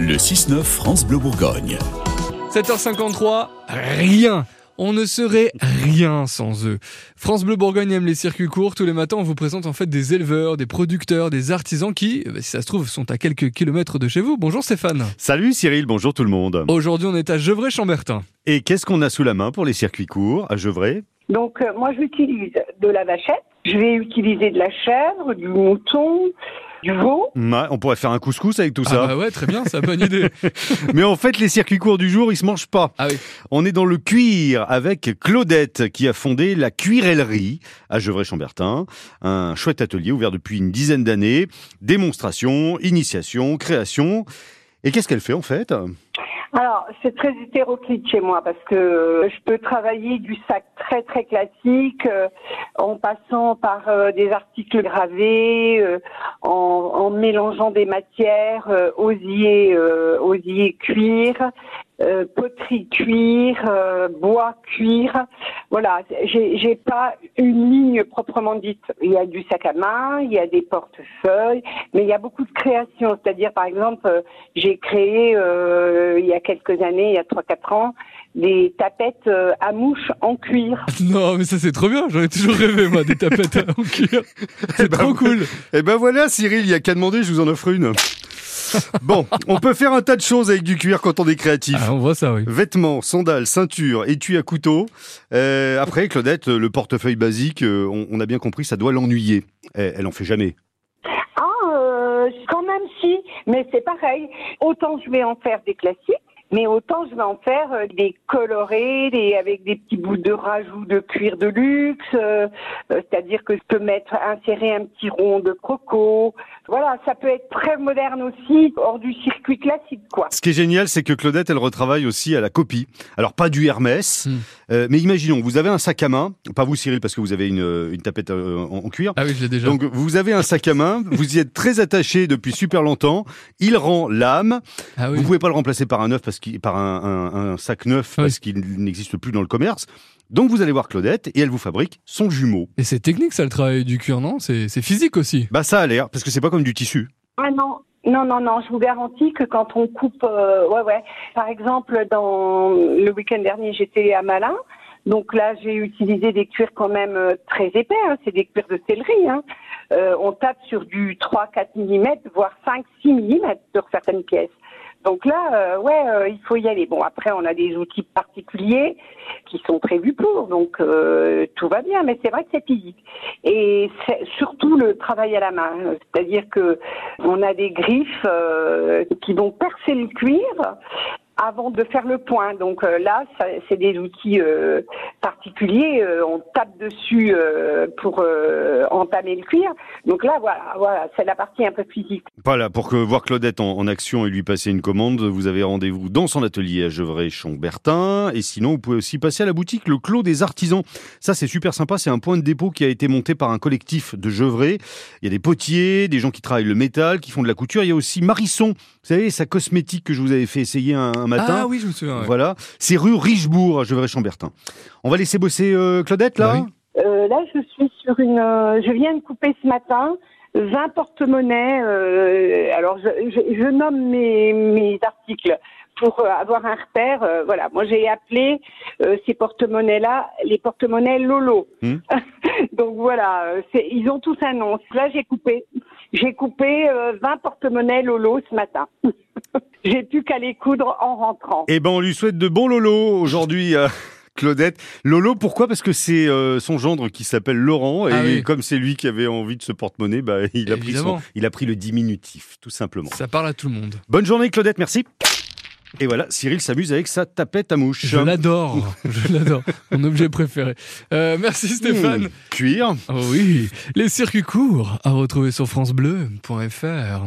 Le 6-9 France Bleu Bourgogne. 7h53, rien. On ne serait rien sans eux. France Bleu Bourgogne aime les circuits courts. Tous les matins, on vous présente en fait des éleveurs, des producteurs, des artisans qui, si ça se trouve, sont à quelques kilomètres de chez vous. Bonjour Stéphane. Salut Cyril, bonjour tout le monde. Aujourd'hui, on est à Gevrey-Chambertin. Et qu'est-ce qu'on a sous la main pour les circuits courts à Gevrey? Donc, euh, moi, j'utilise de la vachette. Je vais utiliser de la chèvre, du mouton, du veau. Ouais, on pourrait faire un couscous avec tout Ah ça. bah ouais, très bien, c'est une bonne idée. Mais en fait, les circuits courts du jour, ils se mangent pas. Ah oui. On est dans le cuir avec Claudette qui a fondé la Cuirellerie à Gevrey-Chambertin, un chouette atelier ouvert depuis une dizaine d'années. Démonstration, initiation, création. Et qu'est-ce qu'elle fait en fait? Alors, c'est très hétéroclite chez moi parce que je peux travailler du sac très très classique euh, en passant par euh, des articles gravés, euh, en, en mélangeant des matières, euh, osier, euh, osier cuir, euh, poterie cuir, euh, bois cuir. Voilà, j'ai j'ai pas une ligne proprement dite. Il y a du sac à main, il y a des portefeuilles, mais il y a beaucoup de créations. C'est-à-dire, par exemple, euh, j'ai créé euh, il y a quelques années, il y a 3-4 ans, des tapettes euh, à mouches en cuir. Non, mais ça c'est trop bien. J'en ai toujours rêvé, moi, des tapettes en cuir. C'est bah, trop cool. Eh ben voilà Cyril, il y a qu'à demander, je vous en offre une. Bon, on peut faire un tas de choses avec du cuir quand on est créatif. Ah, on voit ça, oui. Vêtements, sandales, ceinture, étui à couteau. Euh, après, Claudette, le portefeuille basique, euh, on, on a bien compris, ça doit l'ennuyer. Elle, elle en fait jamais. Ah, euh, quand même si, mais c'est pareil. Autant je vais en faire des classiques, mais autant je vais en faire euh, des colorés, des, avec des petits bouts de rajout de cuir de luxe. euh, C'est-à-dire que je peux mettre, insérer un petit rond de croco. Voilà, ça peut être très moderne aussi, hors du circuit classique, quoi. Ce qui est génial, c'est que Claudette, elle retravaille aussi à la copie. Alors, pas du Hermès, Hmm. euh, mais imaginons, vous avez un sac à main, pas vous Cyril, parce que vous avez une, euh, une tapette euh, en, en cuir. Ah oui, je l'ai déjà. Donc, vous avez un sac à main, vous y êtes très attaché depuis super longtemps, il rend l'âme, ah oui. vous pouvez pas le remplacer par un neuf, parce qu'il, par un, un- un sac neuf, Oui. parce qu'il n'existe plus dans le commerce. Donc, vous allez voir Claudette, et elle vous fabrique son jumeau. Et c'est technique, ça, le travail du cuir, non? C'est c'est physique aussi. Bah, ça a l'air, parce que c'est pas comme du tissu. Ah non, non, non, non, je vous garantis que quand on coupe, euh, ouais, ouais. Par exemple, dans le week-end dernier, j'étais à Malin. Donc là, j'ai utilisé des cuirs quand même euh, très épais, hein, c'est des cuirs de céleri. Hein. Euh, on tape sur du 3-4 mm, voire 5-6 mm sur certaines pièces. Donc là, euh, ouais, euh, il faut y aller. Bon, après, on a des outils particuliers qui sont prévus pour, donc euh, tout va bien. Mais c'est vrai que c'est physique. Et c'est surtout le travail à la main, c'est-à-dire que on a des griffes euh, qui vont percer le cuir avant de faire le point. Donc euh, là, c'est des outils euh, particuliers. euh, on tape dessus pour entamer le cuir. Donc là, voilà, c'est la partie un peu physique. Voilà, pour voir Claudette en, en action et lui passer une commande, vous avez rendez-vous dans son atelier à Gevrey-Chambertin. Et sinon, vous pouvez aussi passer à la boutique Le Clos des Artisans. Ça, c'est super sympa. C'est un point de dépôt qui a été monté par un collectif de Gevrey. Il y a des potiers, des gens qui travaillent le métal, qui font de la couture. Il y a aussi Marisson, vous savez, sa cosmétique que je vous avais fait essayer un, un matin. Ah oui, je me souviens. ouais. Voilà, c'est rue Richebourg à Gevrey-Chambertin. On va laisser bosser euh, Claudette là. Bah oui. Euh, là, je suis sur une. euh, je viens de couper ce matin 20 porte-monnaies. euh, alors, je, je, je nomme mes, mes articles pour avoir un repère. euh, voilà, moi j'ai appelé euh, ces porte-monnaies-là les porte-monnaies Lolo. Hmm. Donc voilà, ils ont tous un nom. Là, j'ai coupé. J'ai coupé euh, 20 porte-monnaies Lolo ce matin. j'ai plus qu'à les coudre en rentrant. Eh ben, on lui souhaite de bons Lolo aujourd'hui. euh, Claudette. Lolo, pourquoi? Parce que c'est euh, son gendre qui s'appelle Laurent et Ah oui. comme c'est lui qui avait envie de ce porte-monnaie, bah, il, a pris son, il a pris le diminutif, tout simplement. Ça parle à tout le monde. Bonne journée Claudette, merci. Et voilà, Cyril s'amuse avec sa tapette à mouche. Je l'adore. Je l'adore. Mon objet préféré. Euh, merci Stéphane. Mmh, cuir. Oh oui, les circuits courts à retrouver sur francebleu.fr.